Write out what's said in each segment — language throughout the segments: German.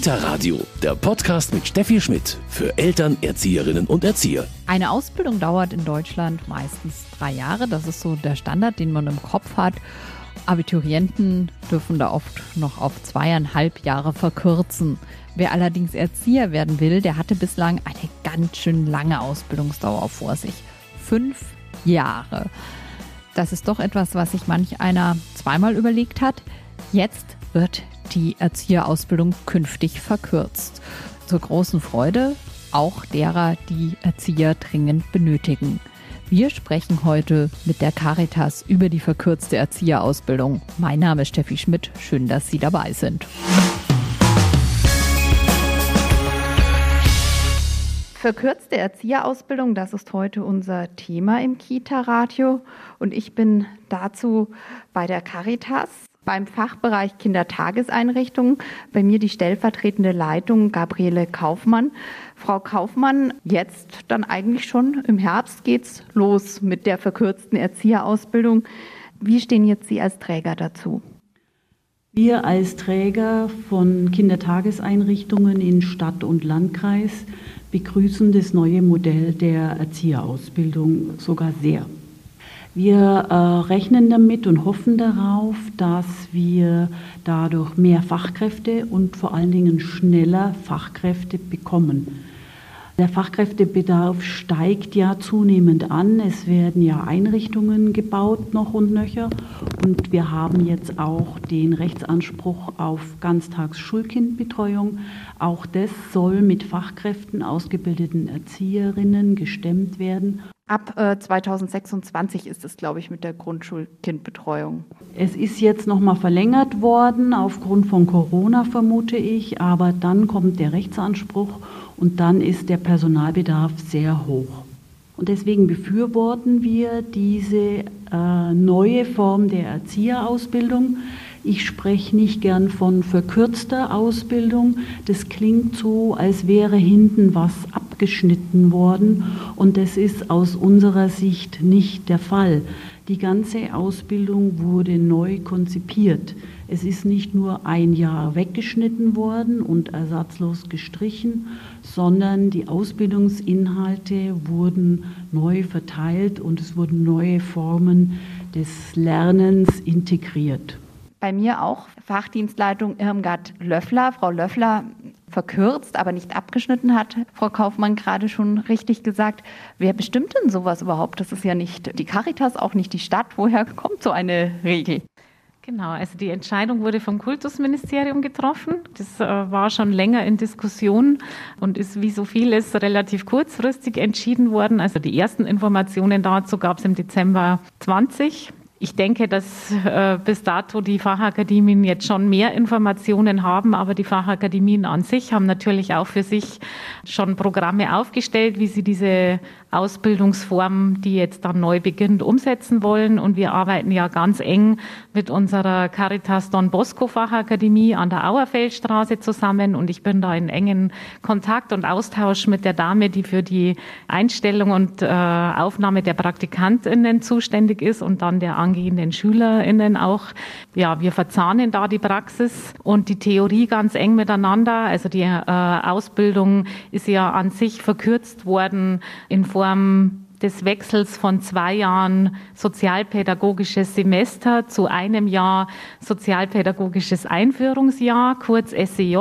Kita Radio, der Podcast mit Steffi Schmidt für Eltern, Erzieherinnen und Erzieher. Eine Ausbildung dauert in Deutschland meistens drei Jahre. Das ist so der Standard, den man im Kopf hat. Abiturienten dürfen da oft noch auf zweieinhalb Jahre verkürzen. Wer allerdings Erzieher werden will, der hatte bislang eine ganz schön lange Ausbildungsdauer vor sich. Fünf Jahre. Das ist doch etwas, was sich manch einer zweimal überlegt hat. Jetzt wird die Erzieherausbildung künftig verkürzt. Zur großen Freude auch derer, die Erzieher dringend benötigen. Wir sprechen heute mit der Caritas über die verkürzte Erzieherausbildung. Mein Name ist Steffi Schmidt. Schön, dass Sie dabei sind. Verkürzte Erzieherausbildung, das ist heute unser Thema im Kita-Radio. Und ich bin dazu bei der Caritas beim Fachbereich Kindertageseinrichtungen. Bei mir die stellvertretende Leitung Gabriele Kaufmann. Frau Kaufmann, jetzt dann eigentlich schon im Herbst geht's los mit der verkürzten Erzieherausbildung. Wie stehen jetzt Sie als Träger dazu? Wir als Träger von Kindertageseinrichtungen in Stadt und Landkreis begrüßen das neue Modell der Erzieherausbildung sogar sehr. Wir äh, rechnen damit und hoffen darauf, dass wir dadurch mehr Fachkräfte und vor allen Dingen schneller Fachkräfte bekommen. Der Fachkräftebedarf steigt ja zunehmend an. Es werden ja Einrichtungen gebaut noch und nöcher. Und wir haben jetzt auch den Rechtsanspruch auf Ganztagsschulkindbetreuung. Auch das soll mit Fachkräften ausgebildeten Erzieherinnen gestemmt werden. Ab äh, 2026 ist es, glaube ich, mit der Grundschulkindbetreuung. Es ist jetzt nochmal verlängert worden, aufgrund von Corona vermute ich, aber dann kommt der Rechtsanspruch und dann ist der Personalbedarf sehr hoch. Und deswegen befürworten wir diese äh, neue Form der Erzieherausbildung. Ich spreche nicht gern von verkürzter Ausbildung. Das klingt so, als wäre hinten was abgeschnitten worden. Und das ist aus unserer Sicht nicht der Fall. Die ganze Ausbildung wurde neu konzipiert. Es ist nicht nur ein Jahr weggeschnitten worden und ersatzlos gestrichen, sondern die Ausbildungsinhalte wurden neu verteilt und es wurden neue Formen des Lernens integriert. Bei mir auch Fachdienstleitung Irmgard Löffler. Frau Löffler verkürzt, aber nicht abgeschnitten hat, Frau Kaufmann gerade schon richtig gesagt. Wer bestimmt denn sowas überhaupt? Das ist ja nicht die Caritas, auch nicht die Stadt. Woher kommt so eine Regel? Genau, also die Entscheidung wurde vom Kultusministerium getroffen. Das äh, war schon länger in Diskussion und ist wie so vieles relativ kurzfristig entschieden worden. Also die ersten Informationen dazu gab es im Dezember 20. Ich denke, dass äh, bis dato die Fachakademien jetzt schon mehr Informationen haben, aber die Fachakademien an sich haben natürlich auch für sich schon Programme aufgestellt, wie sie diese Ausbildungsform, die jetzt dann neu beginnt, umsetzen wollen. Und wir arbeiten ja ganz eng mit unserer Caritas Don Bosco Fachakademie an der Auerfeldstraße zusammen. Und ich bin da in engen Kontakt und Austausch mit der Dame, die für die Einstellung und äh, Aufnahme der Praktikantinnen zuständig ist und dann der angehenden Schülerinnen auch. Ja, wir verzahnen da die Praxis und die Theorie ganz eng miteinander. Also die äh, Ausbildung ist ja an sich verkürzt worden in Form Form des Wechsels von zwei Jahren sozialpädagogisches Semester zu einem Jahr sozialpädagogisches Einführungsjahr, kurz SEJ.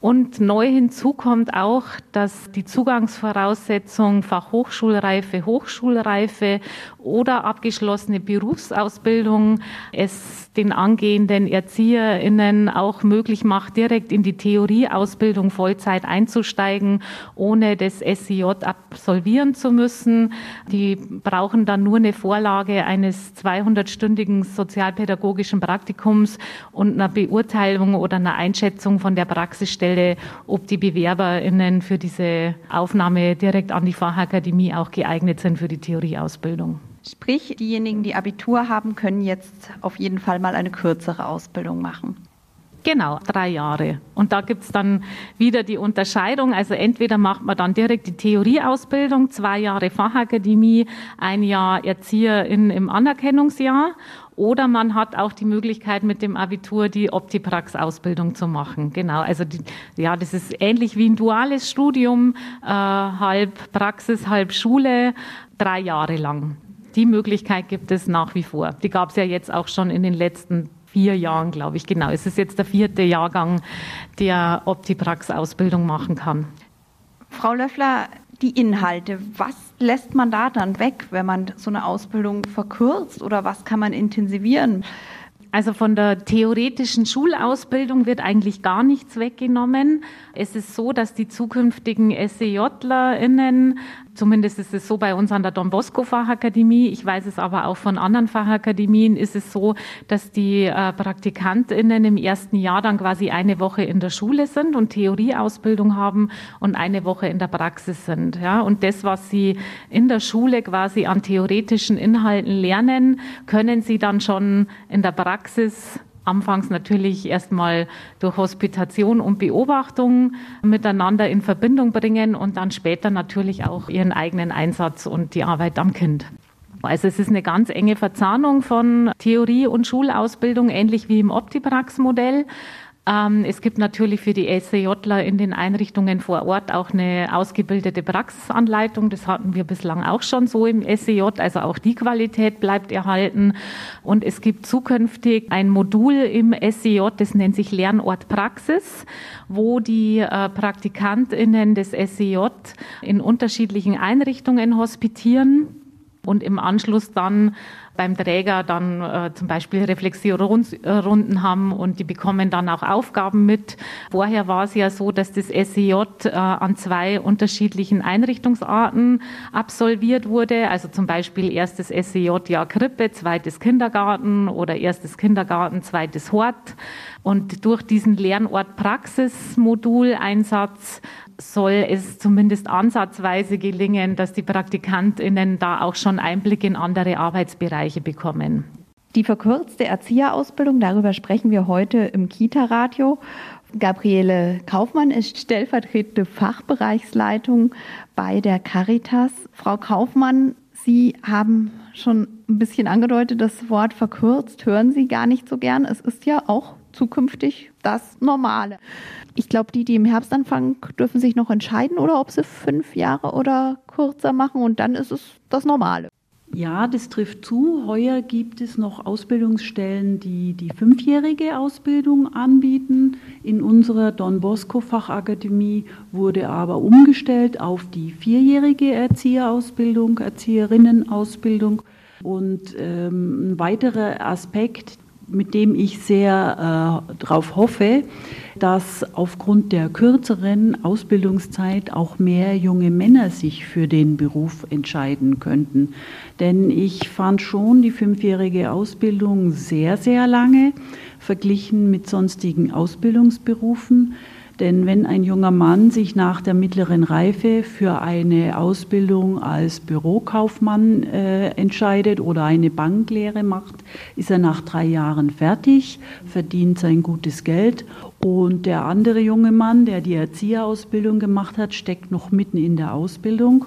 Und neu hinzu kommt auch, dass die Zugangsvoraussetzung Fachhochschulreife, Hochschulreife oder abgeschlossene Berufsausbildung es den angehenden ErzieherInnen auch möglich macht, direkt in die Theorieausbildung Vollzeit einzusteigen, ohne das SEJ absolvieren zu müssen. Die brauchen dann nur eine Vorlage eines 200-stündigen sozialpädagogischen Praktikums und einer Beurteilung oder einer Einschätzung von der Praxisstelle Stelle, ob die BewerberInnen für diese Aufnahme direkt an die Fachakademie auch geeignet sind für die Theorieausbildung. Sprich, diejenigen, die Abitur haben, können jetzt auf jeden Fall mal eine kürzere Ausbildung machen. Genau, drei Jahre. Und da gibt's dann wieder die Unterscheidung. Also entweder macht man dann direkt die Theorieausbildung, zwei Jahre Fachakademie, ein Jahr Erzieherin im Anerkennungsjahr. Oder man hat auch die Möglichkeit, mit dem Abitur die Optiprax-Ausbildung zu machen. Genau, also die, ja, das ist ähnlich wie ein duales Studium, äh, halb Praxis, halb Schule, drei Jahre lang. Die Möglichkeit gibt es nach wie vor. Die gab es ja jetzt auch schon in den letzten vier Jahren, glaube ich. Genau, es ist jetzt der vierte Jahrgang, der Optiprax-Ausbildung machen kann. Frau Löffler, die Inhalte, was lässt man da dann weg, wenn man so eine Ausbildung verkürzt oder was kann man intensivieren? Also von der theoretischen Schulausbildung wird eigentlich gar nichts weggenommen. Es ist so, dass die zukünftigen SEJlerInnen Zumindest ist es so bei uns an der Don Bosco Fachakademie. Ich weiß es aber auch von anderen Fachakademien ist es so, dass die äh, PraktikantInnen im ersten Jahr dann quasi eine Woche in der Schule sind und Theorieausbildung haben und eine Woche in der Praxis sind. Ja, und das, was sie in der Schule quasi an theoretischen Inhalten lernen, können sie dann schon in der Praxis anfangs natürlich erstmal durch Hospitation und Beobachtung miteinander in Verbindung bringen und dann später natürlich auch ihren eigenen Einsatz und die Arbeit am Kind. Also es ist eine ganz enge Verzahnung von Theorie und Schulausbildung, ähnlich wie im Optiprax-Modell. Ähm, es gibt natürlich für die SCJler in den Einrichtungen vor Ort auch eine ausgebildete Praxisanleitung. Das hatten wir bislang auch schon so im SCJ. Also auch die Qualität bleibt erhalten. Und es gibt zukünftig ein Modul im SCJ, das nennt sich Lernort Praxis, wo die äh, PraktikantInnen des SCJ in unterschiedlichen Einrichtungen hospitieren und im Anschluss dann beim Träger dann äh, zum Beispiel Reflexionsrunden haben und die bekommen dann auch Aufgaben mit. Vorher war es ja so, dass das SEJ äh, an zwei unterschiedlichen Einrichtungsarten absolviert wurde. Also zum Beispiel erstes SEJ Jahr Krippe, zweites Kindergarten oder erstes Kindergarten, zweites Hort. Und durch diesen Lernort Praxis Moduleinsatz soll es zumindest ansatzweise gelingen, dass die Praktikantinnen da auch schon Einblick in andere Arbeitsbereiche bekommen. Die verkürzte Erzieherausbildung, darüber sprechen wir heute im Kita-Radio. Gabriele Kaufmann ist stellvertretende Fachbereichsleitung bei der Caritas. Frau Kaufmann, Sie haben schon ein bisschen angedeutet, das Wort verkürzt hören Sie gar nicht so gern. Es ist ja auch zukünftig das Normale. Ich glaube, die, die im Herbst anfangen, dürfen sich noch entscheiden oder ob sie fünf Jahre oder kürzer machen und dann ist es das Normale. Ja, das trifft zu. Heuer gibt es noch Ausbildungsstellen, die die fünfjährige Ausbildung anbieten. In unserer Don Bosco Fachakademie wurde aber umgestellt auf die vierjährige Erzieherausbildung, Erzieherinnenausbildung. Und ähm, ein weiterer Aspekt, mit dem ich sehr äh, darauf hoffe, dass aufgrund der kürzeren Ausbildungszeit auch mehr junge Männer sich für den Beruf entscheiden könnten. Denn ich fand schon die fünfjährige Ausbildung sehr, sehr lange verglichen mit sonstigen Ausbildungsberufen. Denn wenn ein junger Mann sich nach der mittleren Reife für eine Ausbildung als Bürokaufmann äh, entscheidet oder eine Banklehre macht, ist er nach drei Jahren fertig, verdient sein gutes Geld. Und der andere junge Mann, der die Erzieherausbildung gemacht hat, steckt noch mitten in der Ausbildung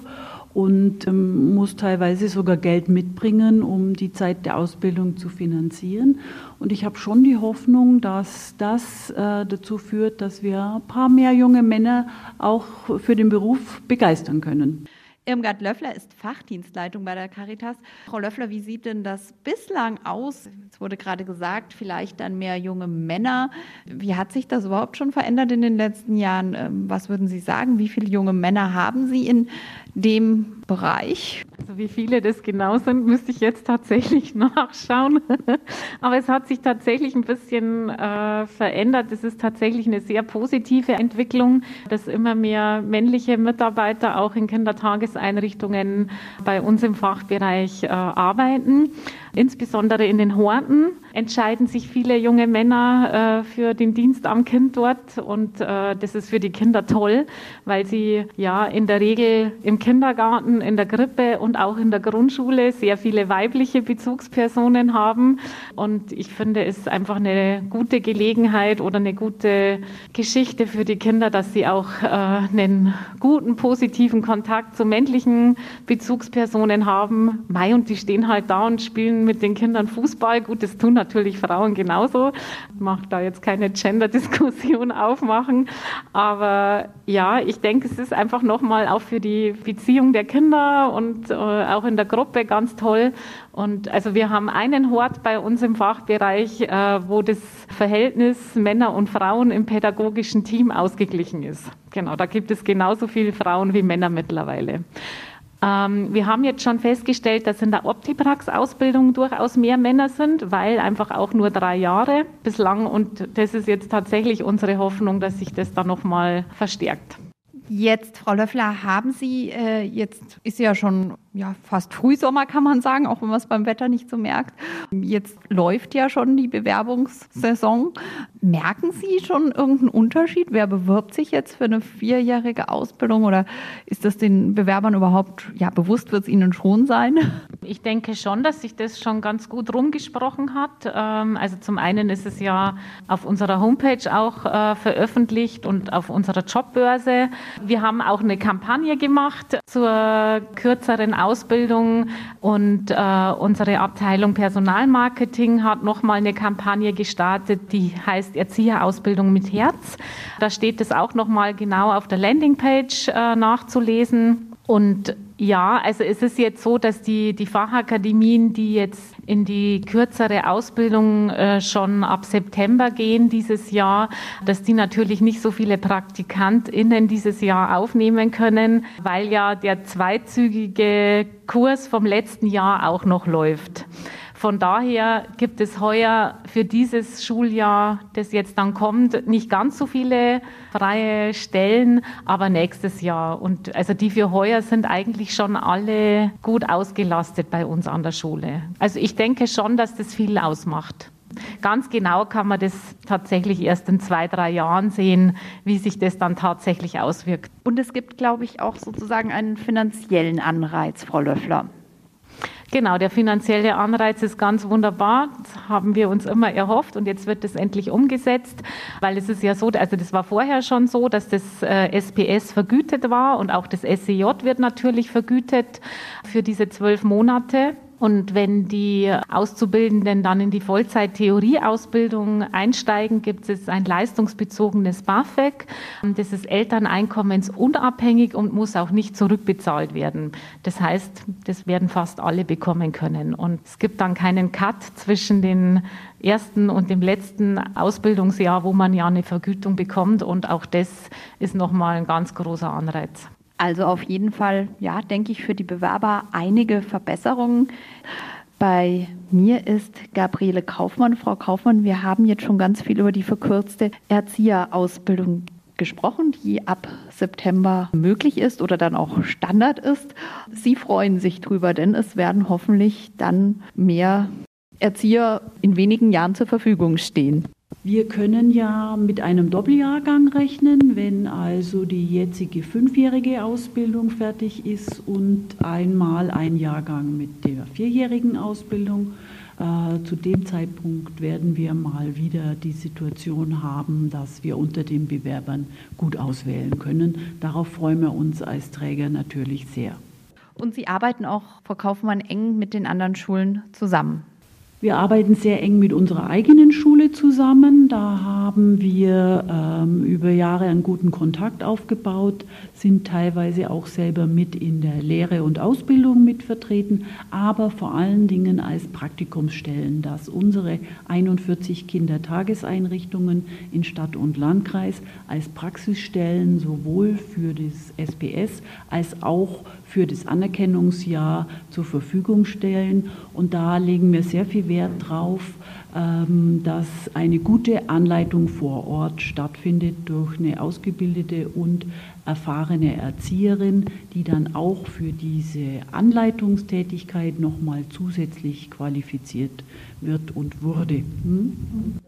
und ähm, muss teilweise sogar Geld mitbringen, um die Zeit der Ausbildung zu finanzieren. Und ich habe schon die Hoffnung, dass das äh, dazu führt, dass wir ein paar mehr junge Männer auch für den Beruf begeistern können. Irmgard Löffler ist Fachdienstleitung bei der Caritas. Frau Löffler, wie sieht denn das bislang aus? Es wurde gerade gesagt, vielleicht dann mehr junge Männer. Wie hat sich das überhaupt schon verändert in den letzten Jahren? Ähm, was würden Sie sagen? Wie viele junge Männer haben Sie in dem Bereich? Also wie viele das genau sind, müsste ich jetzt tatsächlich nachschauen. Aber es hat sich tatsächlich ein bisschen äh, verändert. Es ist tatsächlich eine sehr positive Entwicklung, dass immer mehr männliche Mitarbeiter auch in Kindertageseinrichtungen bei uns im Fachbereich äh, arbeiten. Insbesondere in den Horten entscheiden sich viele junge Männer äh, für den Dienst am Kind dort und äh, das ist für die Kinder toll, weil sie ja in der Regel im Kindergarten, in der Krippe und auch in der Grundschule sehr viele weibliche Bezugspersonen haben und ich finde es einfach eine gute Gelegenheit oder eine gute Geschichte für die Kinder, dass sie auch äh, einen guten positiven Kontakt zu männlichen Bezugspersonen haben. Mai und die stehen halt da und spielen mit den Kindern Fußball. Gut, das tun natürlich Frauen genauso. Ich mag da jetzt keine Gender-Diskussion aufmachen. Aber ja, ich denke, es ist einfach nochmal auch für die Beziehung der Kinder und äh, auch in der Gruppe ganz toll. Und also wir haben einen Hort bei uns im Fachbereich, äh, wo das Verhältnis Männer und Frauen im pädagogischen Team ausgeglichen ist. Genau, da gibt es genauso viele Frauen wie Männer mittlerweile. Ähm, wir haben jetzt schon festgestellt, dass in der Optiprax-Ausbildung durchaus mehr Männer sind, weil einfach auch nur drei Jahre bislang und das ist jetzt tatsächlich unsere Hoffnung, dass sich das dann nochmal verstärkt. Jetzt, Frau Löffler, haben Sie, äh, jetzt ist ja schon ja, fast Frühsommer, kann man sagen, auch wenn man es beim Wetter nicht so merkt. Jetzt läuft ja schon die Bewerbungssaison. Merken Sie schon irgendeinen Unterschied? Wer bewirbt sich jetzt für eine vierjährige Ausbildung oder ist das den Bewerbern überhaupt ja, bewusst, wird es ihnen schon sein? Ich denke schon, dass sich das schon ganz gut rumgesprochen hat. Ähm, also zum einen ist es ja auf unserer Homepage auch äh, veröffentlicht und auf unserer Jobbörse. Wir haben auch eine Kampagne gemacht zur kürzeren Ausbildung und äh, unsere Abteilung Personalmarketing hat nochmal eine Kampagne gestartet, die heißt Erzieherausbildung mit Herz. Da steht es auch nochmal genau auf der Landingpage äh, nachzulesen. Und ja, also es ist jetzt so, dass die, die Fachakademien, die jetzt in die kürzere Ausbildung äh, schon ab September gehen dieses Jahr, dass die natürlich nicht so viele PraktikantInnen dieses Jahr aufnehmen können, weil ja der zweizügige Kurs vom letzten Jahr auch noch läuft. Von daher gibt es heuer für dieses Schuljahr, das jetzt dann kommt, nicht ganz so viele freie Stellen, aber nächstes Jahr. Und also die für heuer sind eigentlich schon alle gut ausgelastet bei uns an der Schule. Also ich denke schon, dass das viel ausmacht. Ganz genau kann man das tatsächlich erst in zwei, drei Jahren sehen, wie sich das dann tatsächlich auswirkt. Und es gibt, glaube ich, auch sozusagen einen finanziellen Anreiz, Frau Löffler. Genau, der finanzielle Anreiz ist ganz wunderbar. Das haben wir uns immer erhofft und jetzt wird das endlich umgesetzt, weil es ist ja so, also das war vorher schon so, dass das äh, SPS vergütet war und auch das SEJ wird natürlich vergütet für diese zwölf Monate. Und wenn die Auszubildenden dann in die Vollzeit-Theorieausbildung einsteigen, gibt es ein leistungsbezogenes BAföG. Das ist elterneinkommensunabhängig und muss auch nicht zurückbezahlt werden. Das heißt, das werden fast alle bekommen können. Und es gibt dann keinen Cut zwischen den ersten und dem letzten Ausbildungsjahr, wo man ja eine Vergütung bekommt. Und auch das ist nochmal ein ganz großer Anreiz. Also auf jeden Fall, ja, denke ich, für die Bewerber einige Verbesserungen. Bei mir ist Gabriele Kaufmann. Frau Kaufmann, wir haben jetzt schon ganz viel über die verkürzte Erzieherausbildung gesprochen, die ab September möglich ist oder dann auch Standard ist. Sie freuen sich drüber, denn es werden hoffentlich dann mehr Erzieher in wenigen Jahren zur Verfügung stehen. Wir können ja mit einem Doppeljahrgang rechnen, wenn also die jetzige fünfjährige Ausbildung fertig ist und einmal ein Jahrgang mit der vierjährigen Ausbildung. Äh, zu dem Zeitpunkt werden wir mal wieder die Situation haben, dass wir unter den Bewerbern gut auswählen können. Darauf freuen wir uns als Träger natürlich sehr. Und Sie arbeiten auch, Frau Kaufmann, eng mit den anderen Schulen zusammen. Wir arbeiten sehr eng mit unserer eigenen Schule zusammen. Da haben wir ähm, über Jahre einen guten Kontakt aufgebaut, sind teilweise auch selber mit in der Lehre und Ausbildung mitvertreten, aber vor allen Dingen als Praktikumsstellen, dass unsere 41 Kindertageseinrichtungen in Stadt und Landkreis als Praxisstellen sowohl für das SPS als auch für das Anerkennungsjahr zur Verfügung stellen. Und da legen wir sehr viel Wert darauf, ähm, dass eine gute Anleitung vor Ort stattfindet durch eine ausgebildete und erfahrene Erzieherin, die dann auch für diese Anleitungstätigkeit nochmal zusätzlich qualifiziert wird und wurde. Hm?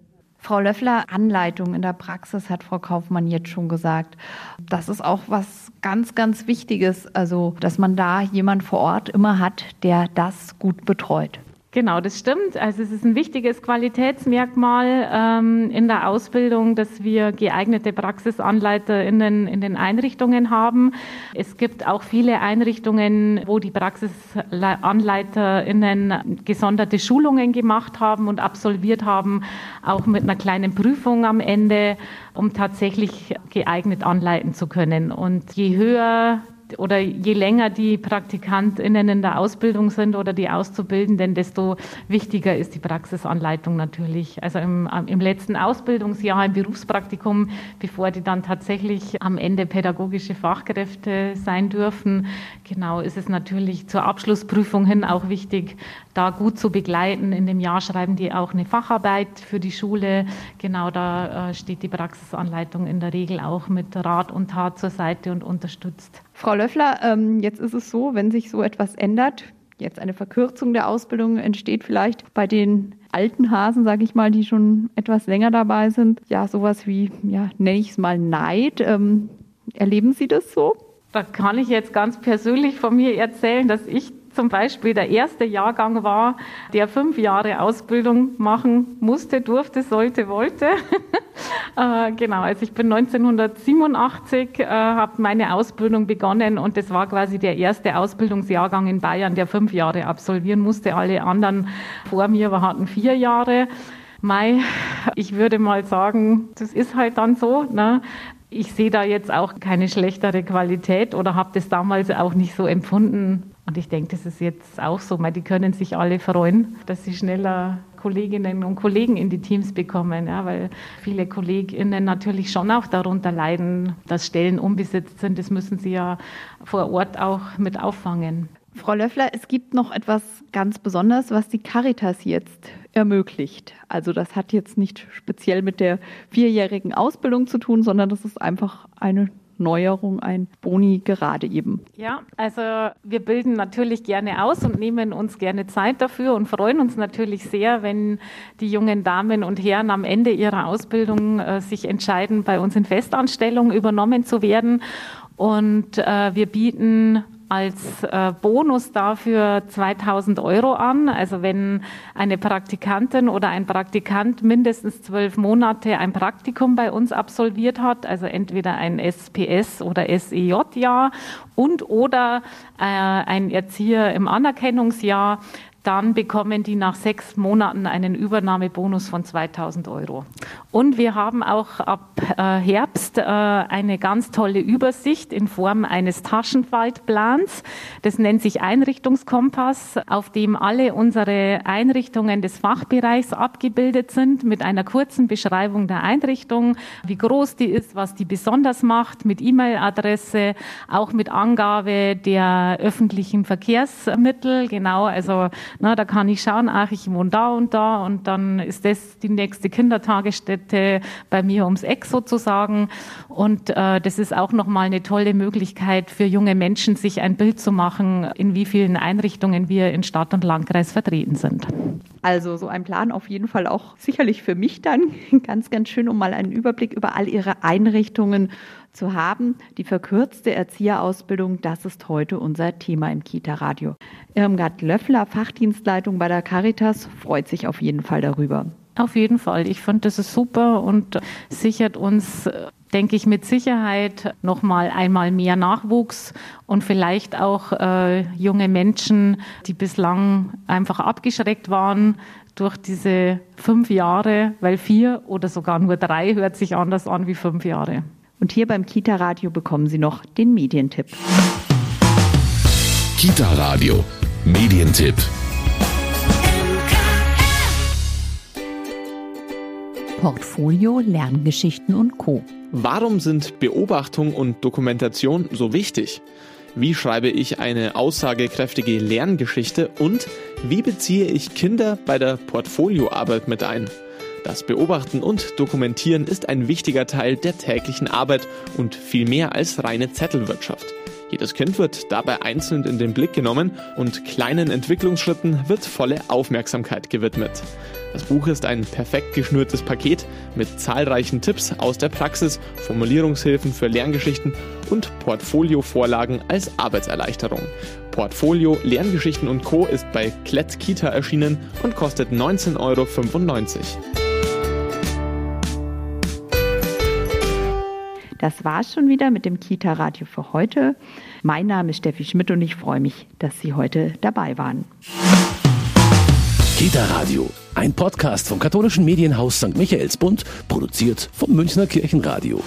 Frau Löffler, Anleitung in der Praxis hat Frau Kaufmann jetzt schon gesagt. Das ist auch was ganz, ganz Wichtiges, also dass man da jemand vor Ort immer hat, der das gut betreut. Genau, das stimmt. Also es ist ein wichtiges Qualitätsmerkmal ähm, in der Ausbildung, dass wir geeignete PraxisanleiterInnen in den Einrichtungen haben. Es gibt auch viele Einrichtungen, wo die PraxisanleiterInnen gesonderte Schulungen gemacht haben und absolviert haben, auch mit einer kleinen Prüfung am Ende, um tatsächlich geeignet anleiten zu können. Und je höher oder je länger die PraktikantInnen in der Ausbildung sind oder die Auszubildenden, desto wichtiger ist die Praxisanleitung natürlich. Also im, im letzten Ausbildungsjahr, im Berufspraktikum, bevor die dann tatsächlich am Ende pädagogische Fachkräfte sein dürfen, genau ist es natürlich zur Abschlussprüfung hin auch wichtig, da gut zu begleiten. In dem Jahr schreiben die auch eine Facharbeit für die Schule. Genau da äh, steht die Praxisanleitung in der Regel auch mit Rat und Tat zur Seite und unterstützt. Frau Löffler, ähm, jetzt ist es so, wenn sich so etwas ändert, jetzt eine Verkürzung der Ausbildung entsteht vielleicht bei den alten Hasen, sage ich mal, die schon etwas länger dabei sind, ja, sowas wie, ja, nenne ich es mal Neid. Ähm, erleben Sie das so? Da kann ich jetzt ganz persönlich von mir erzählen, dass ich zum Beispiel der erste Jahrgang war, der fünf Jahre Ausbildung machen musste, durfte, sollte, wollte. äh, genau, also ich bin 1987, äh, habe meine Ausbildung begonnen und das war quasi der erste Ausbildungsjahrgang in Bayern, der fünf Jahre absolvieren musste. Alle anderen vor mir hatten vier Jahre. Mai, ich würde mal sagen, das ist halt dann so. Ne? Ich sehe da jetzt auch keine schlechtere Qualität oder habe das damals auch nicht so empfunden. Und ich denke, das ist jetzt auch so. Die können sich alle freuen, dass sie schneller Kolleginnen und Kollegen in die Teams bekommen, ja, weil viele KollegInnen natürlich schon auch darunter leiden, dass Stellen unbesetzt sind. Das müssen sie ja vor Ort auch mit auffangen. Frau Löffler, es gibt noch etwas ganz Besonderes, was die Caritas jetzt ermöglicht. Also das hat jetzt nicht speziell mit der vierjährigen Ausbildung zu tun, sondern das ist einfach eine Neuerung, ein Boni gerade eben? Ja, also wir bilden natürlich gerne aus und nehmen uns gerne Zeit dafür und freuen uns natürlich sehr, wenn die jungen Damen und Herren am Ende ihrer Ausbildung äh, sich entscheiden, bei uns in Festanstellung übernommen zu werden. Und äh, wir bieten als äh, Bonus dafür 2000 Euro an. Also wenn eine Praktikantin oder ein Praktikant mindestens zwölf Monate ein Praktikum bei uns absolviert hat, also entweder ein SPS oder SEJ-Jahr und oder äh, ein Erzieher im Anerkennungsjahr, dann bekommen die nach sechs Monaten einen Übernahmebonus von 2000 Euro. Und wir haben auch ab äh, Herbst äh, eine ganz tolle Übersicht in Form eines Taschenfaltplans. Das nennt sich Einrichtungskompass, auf dem alle unsere Einrichtungen des Fachbereichs abgebildet sind mit einer kurzen Beschreibung der Einrichtung, wie groß die ist, was die besonders macht, mit E-Mail-Adresse, auch mit Angabe der öffentlichen Verkehrsmittel. Genau, also na, da kann ich schauen, ach, ich wohne da und da und dann ist das die nächste Kindertagesstätte bei mir ums Eck sozusagen. Und äh, das ist auch nochmal eine tolle Möglichkeit für junge Menschen, sich ein Bild zu machen, in wie vielen Einrichtungen wir in Stadt und Landkreis vertreten sind. Also so ein Plan auf jeden Fall auch sicherlich für mich dann ganz, ganz schön, um mal einen Überblick über all Ihre Einrichtungen zu haben. Die verkürzte Erzieherausbildung, das ist heute unser Thema im Kita-Radio. Irmgard Löffler, Fachdienstleitung bei der Caritas, freut sich auf jeden Fall darüber. Auf jeden Fall. Ich finde, das ist super und sichert uns, denke ich, mit Sicherheit noch mal einmal mehr Nachwuchs und vielleicht auch äh, junge Menschen, die bislang einfach abgeschreckt waren durch diese fünf Jahre, weil vier oder sogar nur drei hört sich anders an wie fünf Jahre. Und hier beim Kita Radio bekommen Sie noch den Medientipp. Kita Radio Medientipp. Portfolio, Lerngeschichten und Co. Warum sind Beobachtung und Dokumentation so wichtig? Wie schreibe ich eine aussagekräftige Lerngeschichte und wie beziehe ich Kinder bei der Portfolioarbeit mit ein? Das Beobachten und Dokumentieren ist ein wichtiger Teil der täglichen Arbeit und viel mehr als reine Zettelwirtschaft. Jedes Kind wird dabei einzeln in den Blick genommen und kleinen Entwicklungsschritten wird volle Aufmerksamkeit gewidmet. Das Buch ist ein perfekt geschnürtes Paket mit zahlreichen Tipps aus der Praxis, Formulierungshilfen für Lerngeschichten und Portfolio-Vorlagen als Arbeitserleichterung. Portfolio Lerngeschichten und Co. ist bei Klett Kita erschienen und kostet 19,95 Euro. Das war's schon wieder mit dem Kita-Radio für heute. Mein Name ist Steffi Schmidt und ich freue mich, dass Sie heute dabei waren. Kita Radio, ein Podcast vom katholischen Medienhaus St. Michaelsbund, produziert vom Münchner Kirchenradio.